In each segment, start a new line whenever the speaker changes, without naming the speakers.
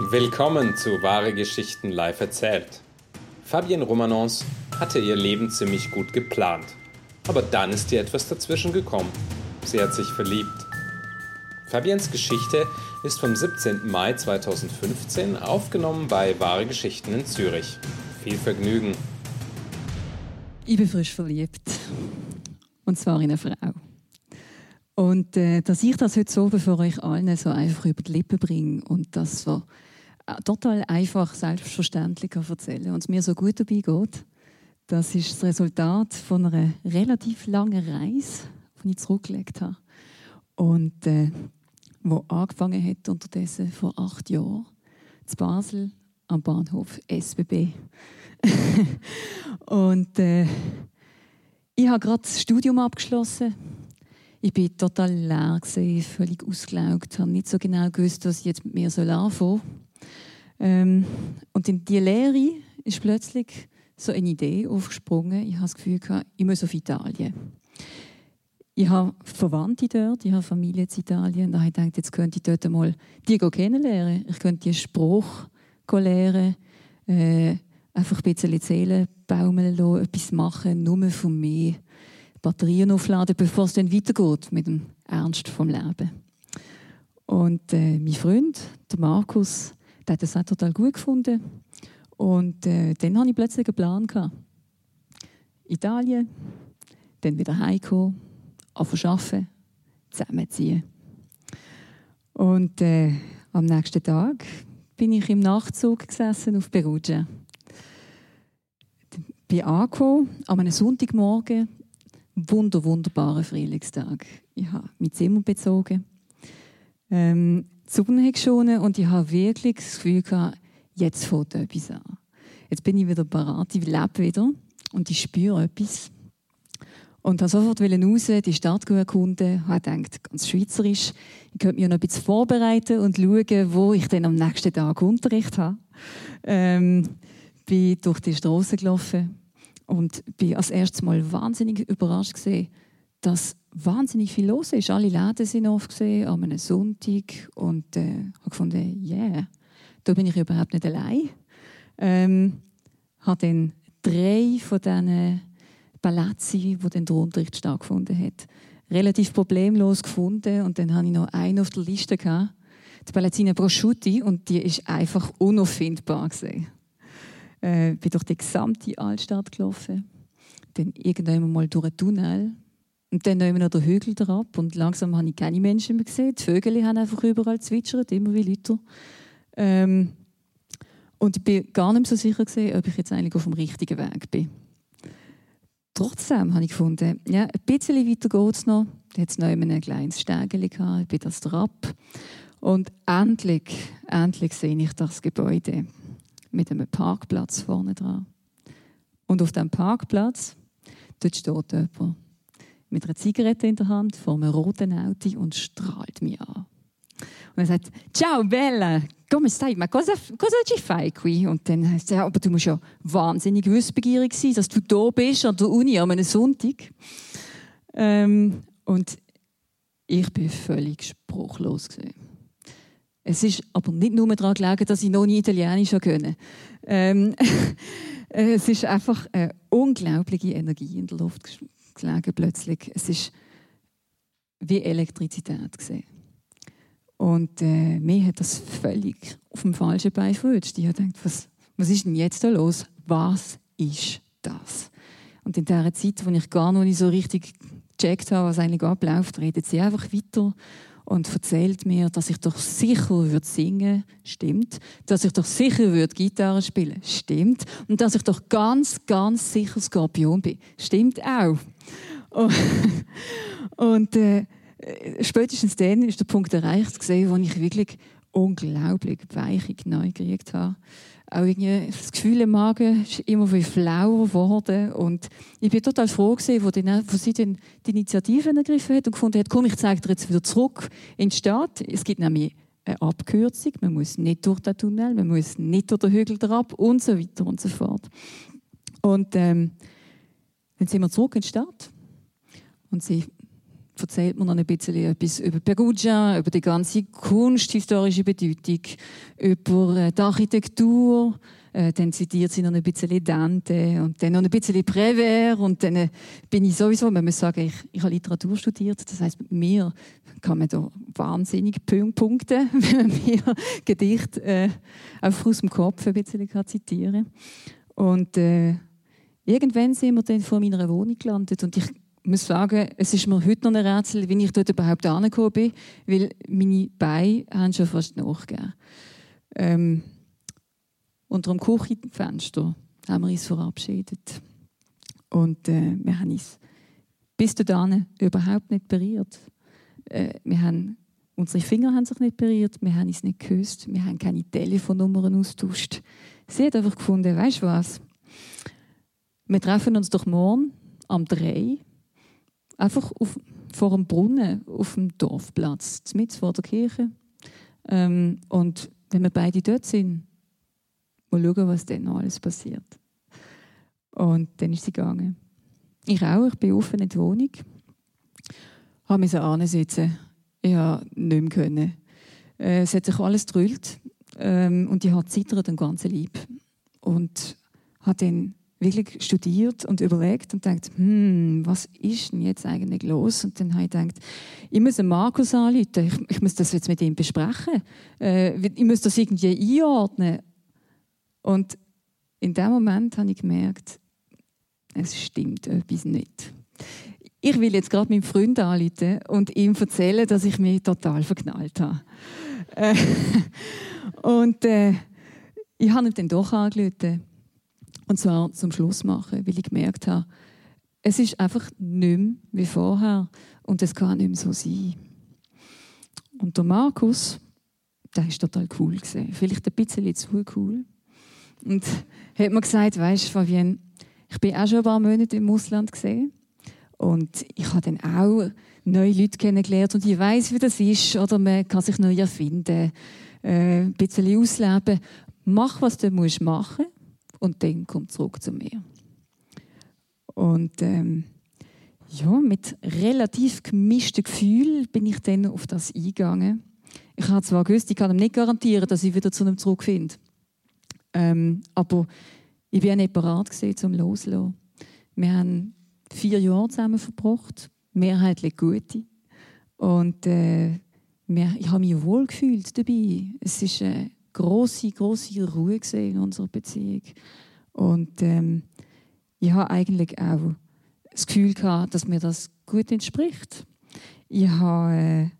Willkommen zu Wahre Geschichten live erzählt. Fabienne Romanons hatte ihr Leben ziemlich gut geplant. Aber dann ist ihr etwas dazwischen gekommen. Sie hat sich verliebt. Fabiens Geschichte ist vom 17. Mai 2015 aufgenommen bei Wahre Geschichten in Zürich. Viel Vergnügen.
Ich bin frisch verliebt. Und zwar in eine Frau. Und äh, dass ich das heute so für euch allen so einfach über die Lippen bringe und das so total einfach, selbstverständlich erzählen und es mir so gut dabei geht, das ist das Resultat von einer relativ langen Reise, die ich zurückgelegt habe. Und äh, wo angefangen hat unterdessen vor acht Jahren zu Basel am Bahnhof SBB. und äh, ich habe gerade das Studium abgeschlossen ich bin total leer gewesen, völlig ausgelaugt, habe nicht so genau gewusst, was ich jetzt mit mir anfangen soll. Ähm, und in die Lehre ist plötzlich so eine Idee aufgesprungen. Ich habe das Gefühl, ich muss auf Italien. Ich habe Verwandte dort, ich habe Familie in Italien. Da habe ich gedacht, jetzt könnte ich dort mal die kennenlernen. Ich könnte die Spruch lernen, äh, einfach ein bisschen Seelen baumeln lassen, etwas machen, nur von mir. Batterien aufladen, bevor es dann weitergeht mit dem Ernst vom Leben. Und äh, mein Freund, der Markus, der hat das auch total gut gefunden. Und äh, dann hatte ich plötzlich einen Plan. Gehabt. Italien, dann wieder heimkommen, arbeiten, zusammenziehen. Und äh, am nächsten Tag bin ich im Nachtzug gesessen auf Perugia. Bin angekommen, an einem Sonntagmorgen wunder, wunderbaren Frühlingstag. Ich habe mein Zimmer bezogen, ähm, die Sonne hat geschonen und ich habe wirklich das Gefühl gehabt, jetzt fängt etwas an. Jetzt bin ich wieder parat, ich lebe wieder und ich spüre etwas. Und habe sofort raus, die Stadt erkunden, habe gedacht, ganz schweizerisch, ich könnte mich noch ein bisschen vorbereiten und schauen, wo ich dann am nächsten Tag Unterricht habe. Ähm, bin durch die Straße gelaufen, und bin als erstes Mal wahnsinnig überrascht gesehen, dass wahnsinnig viel los ist. Alle Läden sind aufgesehen an einem Sonntag und äh, habe gefunden, yeah, da bin ich überhaupt nicht allein. Ähm, habe dann drei von diesen Palazzi, wo dann der Unterricht stattgefunden hat, relativ problemlos gefunden und dann habe ich noch einen auf der Liste gehabt, die Palazzina Prosciutti und die ist einfach unauffindbar gesehen äh, bin durch die gesamte Altstadt gelaufen. Dann irgendwann mal durch einen Tunnel. Und dann nehmen wir den Hügel ab und langsam habe ich keine Menschen mehr gesehen. Die Vögel haben einfach überall zwitschert, immer wie Leute. Ähm, und ich bin gar nicht so sicher gesehen, ob ich jetzt eigentlich auf dem richtigen Weg bin. Trotzdem habe ich gefunden, ja, ein bisschen weiter geht es noch. Da hat es noch ein kleines gehabt, ich bin das ab. Und endlich, endlich sehe ich das Gebäude mit einem Parkplatz vorne dran. Und auf dem Parkplatz dort steht jemand mit einer Zigarette in der Hand vor einem roten Auto und strahlt mich an. Und er sagt, ciao Bella, come stai? Ma cosa, cosa ci fai qui? Und dann heißt er, aber du musst ja wahnsinnig wissbegierig sein, dass du da bist an der Uni an einem Sonntag. Ähm, und ich bin völlig spruchlos gewesen. Es ist aber nicht nur daran gelegen, dass ich noch nie Italienisch können. Ähm, es ist einfach eine unglaubliche Energie in der Luft gelegen plötzlich. Es ist wie Elektrizität gesehen. Und äh, mir hat das völlig auf dem falschen Bein verrutscht. Ich habe was, was ist denn jetzt da los? Was ist das? Und in dieser Zeit, wo ich gar noch nicht so richtig gecheckt habe, was eigentlich abläuft, redet sie einfach weiter und erzählt mir, dass ich doch sicher würde singen, stimmt, dass ich doch sicher würde Gitarre spielen, stimmt, und dass ich doch ganz, ganz sicher Skorpion bin, stimmt auch. Und, äh, spätestens dann ist der Punkt erreicht, wo ich wirklich unglaublich weiche neu gekriegt habe auch irgendwie das Gefühl im Magen ist immer wie flauer geworden. Und ich bin total froh gewesen, wo sie dann die Initiative ergriffen hat und gefunden hat, komm, ich zeige dir jetzt wieder zurück in die Stadt. Es gibt nämlich eine Abkürzung. Man muss nicht durch den Tunnel, man muss nicht durch den Hügel drauf und so weiter und so fort. Und ähm, dann sind wir zurück in die Stadt und sie erzählt man dann ein bisschen etwas über Perugia, über die ganze kunsthistorische Bedeutung, über äh, die Architektur, äh, dann zitiert sie noch ein bisschen Dante und dann noch ein bisschen Prévert. Und dann äh, bin ich sowieso, man muss sagen, ich, ich habe Literatur studiert, das heißt mit mir kann man da wahnsinnig punkten, wenn man mir Gedicht äh, einfach aus dem Kopf ein bisschen kann. Und äh, irgendwann sind wir dann vor meiner Wohnung gelandet und ich muss sagen, es ist mir heute noch ein Rätsel, wie ich dort überhaupt angekommen bin, weil meine Beine haben schon fast nachgegeben. Ähm, unter dem Küchenfenster haben wir uns verabschiedet. Und äh, wir haben uns bis dahin überhaupt nicht berührt. Äh, wir haben, unsere Finger haben sich nicht berührt, wir haben uns nicht geküsst, wir haben keine Telefonnummern austauscht. Sie hat einfach gefunden, weißt du was? Wir treffen uns doch morgen am 3 einfach auf, vor dem Brunnen auf dem Dorfplatz, mit vor der Kirche. Ähm, und wenn wir beide dort sind, mal schauen, was dann noch alles passiert. Und dann ist sie gegangen. Ich auch, ich bin offen in die Wohnung. Habe mich so ansitzen. Ich konnte nicht mehr. Können. Äh, es hat sich alles gedrüllt ähm, und ich habe zittert den ganzen Leib. Und habe dann wirklich studiert und überlegt und denkt, hm, was ist denn jetzt eigentlich los? Und dann habe ich gedacht, ich muss Markus anrufen, ich, ich muss das jetzt mit ihm besprechen, äh, ich muss das irgendwie einordnen. Und in dem Moment habe ich gemerkt, es stimmt etwas nicht. Ich will jetzt gerade meinem Freund anrufen und ihm erzählen, dass ich mich total verknallt habe. Äh, und äh, ich habe ihn dann doch angerufen. Und zwar zum Schluss machen, weil ich gemerkt habe, es ist einfach nicht mehr wie vorher und es kann nicht mehr so sein. Und der Markus, der ist total cool vielleicht ein bisschen zu cool. Und hat mir gesagt, weißt du, Fabienne, ich bin auch schon ein paar Monate im Ausland gesehen und ich habe dann auch neue Leute kennengelernt und ich weiß, wie das ist, oder man kann sich neu erfinden, äh, ein bisschen ausleben. Mach, was du musst machen und dann komm zurück zu mir. Und ähm, ja, mit relativ gemischten Gefühlen bin ich dann auf das eingegangen. Ich habe zwar gewusst, ich kann ihm nicht garantieren, dass ich wieder zu ihm zurückfinde. Ähm, aber ich war nicht bereit zum Loslassen. Wir haben vier Jahre zusammen verbracht, mehrheitlich gute. Und äh, ich habe mich wohl gefühlt dabei. Es ist eine große, große Ruhe in unserer Beziehung. Und ähm, ich habe eigentlich auch das Gefühl gehabt, dass mir das gut entspricht. Ich habe äh,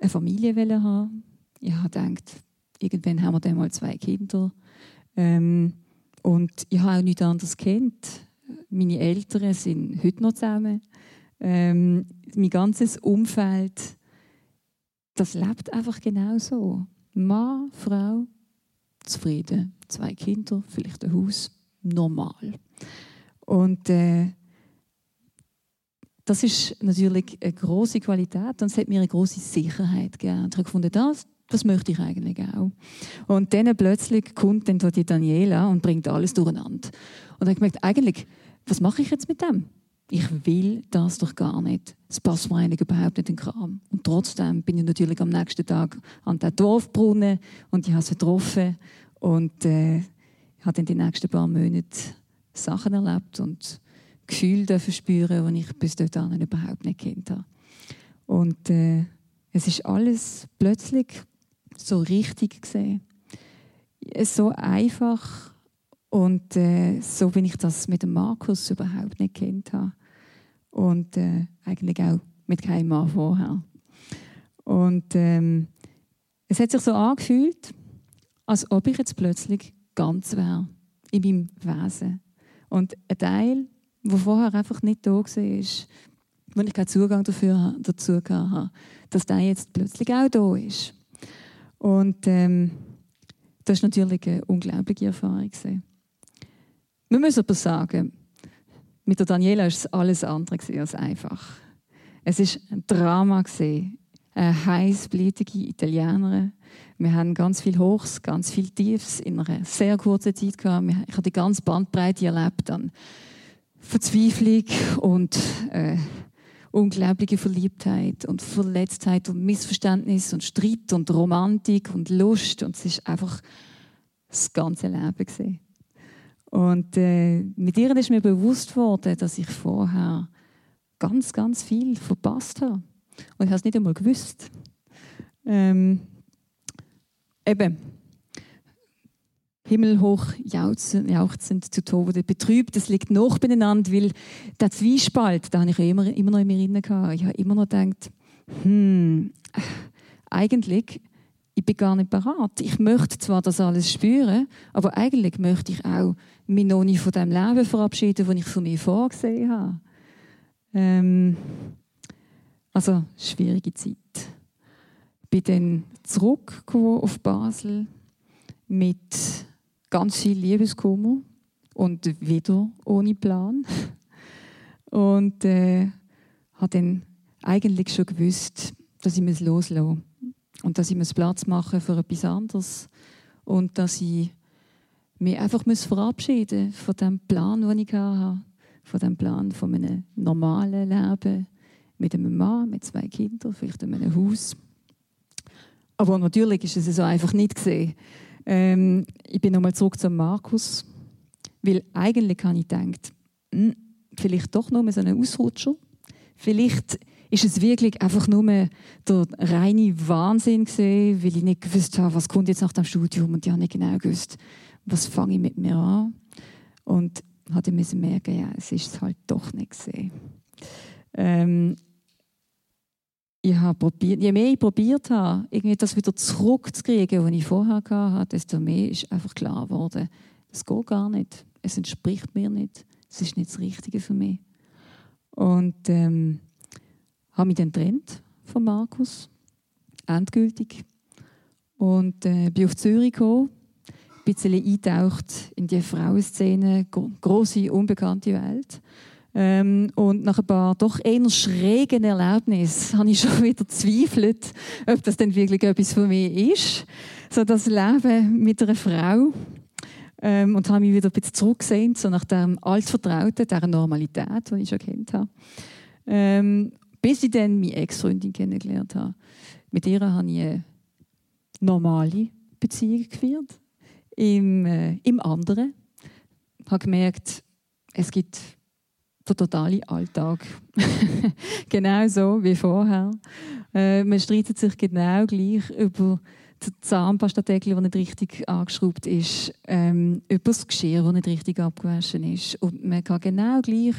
eine Familie haben. Ich habe gedacht, irgendwann haben wir dann mal zwei Kinder. Ähm, und ich habe auch nichts anderes kennt. Meine Eltern sind heute noch zusammen. Ähm, mein ganzes Umfeld, das lebt einfach genau so. Mann, Frau, zufrieden. Zwei Kinder, vielleicht ein Haus, normal. Und äh, das ist natürlich eine große Qualität und es hat mir eine große Sicherheit gegeben. Ich habe gefunden, das, das möchte ich eigentlich auch. Und dann plötzlich kommt dann die Daniela und bringt alles durcheinander. Und ich gemerkt, eigentlich, was mache ich jetzt mit dem? Ich will das doch gar nicht. Es passt mir eigentlich überhaupt nicht in den Kram. Und trotzdem bin ich natürlich am nächsten Tag an der Dorfbrunnen und ich habe sie getroffen und äh, habe dann die nächsten paar Monate Sachen erlebt und Gefühle spüren, die ich bis dahin überhaupt nicht kennt habe. Und äh, es ist alles plötzlich so richtig gesehen. So einfach und äh, so, wie ich das mit dem Markus überhaupt nicht kennt habe. Und äh, eigentlich auch mit keinem Mann vorher. Und ähm, es hat sich so angefühlt, als ob ich jetzt plötzlich ganz wäre in meinem Wesen. Und ein Teil, der vorher einfach nicht da war, wo ich keinen Zugang dafür, dazu hatte, dass der jetzt plötzlich auch da ist. Und ähm, das war natürlich eine unglaubliche Erfahrung. Wir müssen aber sagen, mit der Daniela war es alles andere als einfach. Es war ein Drama, eine heißblütige Italienerin. Wir haben ganz viel Hochs, ganz viel Tiefs in einer sehr kurzen Zeit gehabt. Ich habe die ganze Bandbreite erlebt an Verzweiflung und, äh, unglaubliche Verliebtheit und Verletztheit und Missverständnis und Streit und Romantik und Lust und es ist einfach das ganze Leben gesehen. Und äh, mit ihr ist mir bewusst worden, dass ich vorher ganz, ganz viel verpasst habe. Und ich habe es nicht einmal gewusst. Ähm, eben, himmelhoch jauchzend zu Tode, betrübt, das liegt noch beieinander, weil der Zwiespalt, da habe ich immer, immer noch in mir drin. Ich habe immer noch gedacht, hm, eigentlich, ich bin gar nicht bereit. Ich möchte zwar das alles spüren, aber eigentlich möchte ich auch mich noch nicht von dem Leben verabschieden, das ich für mich vorgesehen habe. Ähm, also, schwierige Zeit. Ich bin dann zurückgekommen auf Basel mit ganz viel Liebeskummer und wieder ohne Plan. Und äh, habe dann eigentlich schon gewusst, dass ich es loslassen und dass ich Platz machen für etwas anderes und dass ich mich einfach verabschieden muss von dem Plan, den ich hatte, von dem Plan von einem normalen Leben mit einem Mann, mit zwei Kindern, vielleicht in einem Haus. Aber natürlich ist es so einfach nicht gesehen. Ähm, ich bin nochmal zurück zum Markus, weil eigentlich habe ich gedacht, hm, vielleicht doch nur so ein Ausrutscher. Vielleicht ist es wirklich einfach nur der reine Wahnsinn gesehen, weil ich nicht gewusst habe, was kommt jetzt nach dem Studium und ich habe nicht genau gewusst, was fange ich mit mir an. Und hatte müssen merken, ja, es ist es halt doch nicht gesehen. Ähm, ich habe probiert, je mehr ich probiert habe, irgendwie das wieder zurückzukriegen, was ich vorher hatte, desto mehr ist einfach klar geworden, es geht gar nicht. Es entspricht mir nicht. Es ist nicht das Richtige für mich. Und ähm, habe mich dann getrennt von Markus, endgültig. Und äh, bin auf Zürich gekommen, ein bisschen eingetaucht in die Frauenszene, große, unbekannte Welt. Ähm, und nach ein paar doch eher schrägen Erlebnissen habe ich schon wieder zweifelt, ob das denn wirklich etwas für mich ist. So das Leben mit einer Frau. Ähm, und habe mich wieder ein bisschen zurückgesehen, so nach dem Altvertrauten, der Normalität, die ich schon kennt habe. Ähm, bis ich dann meine Ex-Freundin kennengelernt habe. Mit ihr habe ich eine normale Beziehung geführt. Im, äh, im anderen. Ich habe gemerkt, es gibt der totale Alltag. genau so wie vorher. Äh, man streitet sich genau gleich über den Zahnpastadeckel, der nicht richtig angeschraubt ist, ähm, über das Geschirr, das nicht richtig abgewaschen ist. Und man kann genau gleich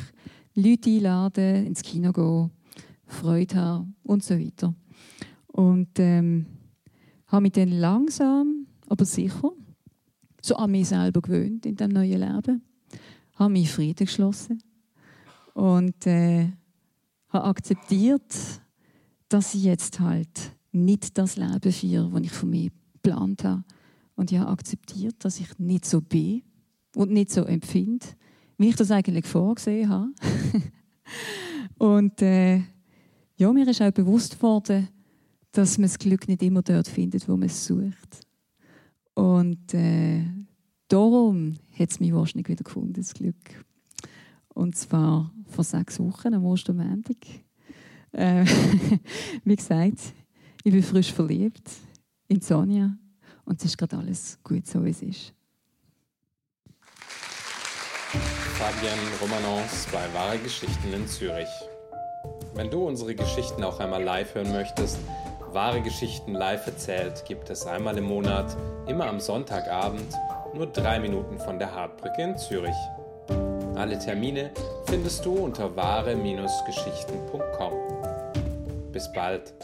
Leute einladen, ins Kino gehen, Freude haben und so weiter. Und ähm, habe mich dann langsam, aber sicher, so an mich selber gewöhnt in diesem neuen Leben. Habe mich Frieden geschlossen und äh, habe akzeptiert, dass ich jetzt halt nicht das Leben führe, das ich von mir geplant habe. Und ich habe akzeptiert, dass ich nicht so bin und nicht so empfinde, wie ich das eigentlich vorgesehen habe. und äh, ja, mir ist auch bewusst worden, dass man das Glück nicht immer dort findet, wo man es sucht. Und äh, darum hat es mich wahrscheinlich wieder gefunden, das Glück. Und zwar vor sechs Wochen am Ostermontag. Äh, wie gesagt, ich bin frisch verliebt in Sonja und es ist gerade alles gut so, wie es ist.
Fabian Romanons bei Wahre Geschichten in Zürich. Wenn du unsere Geschichten auch einmal live hören möchtest, Wahre Geschichten live erzählt, gibt es einmal im Monat, immer am Sonntagabend, nur drei Minuten von der Hartbrücke in Zürich. Alle Termine findest du unter wahre-geschichten.com. Bis bald.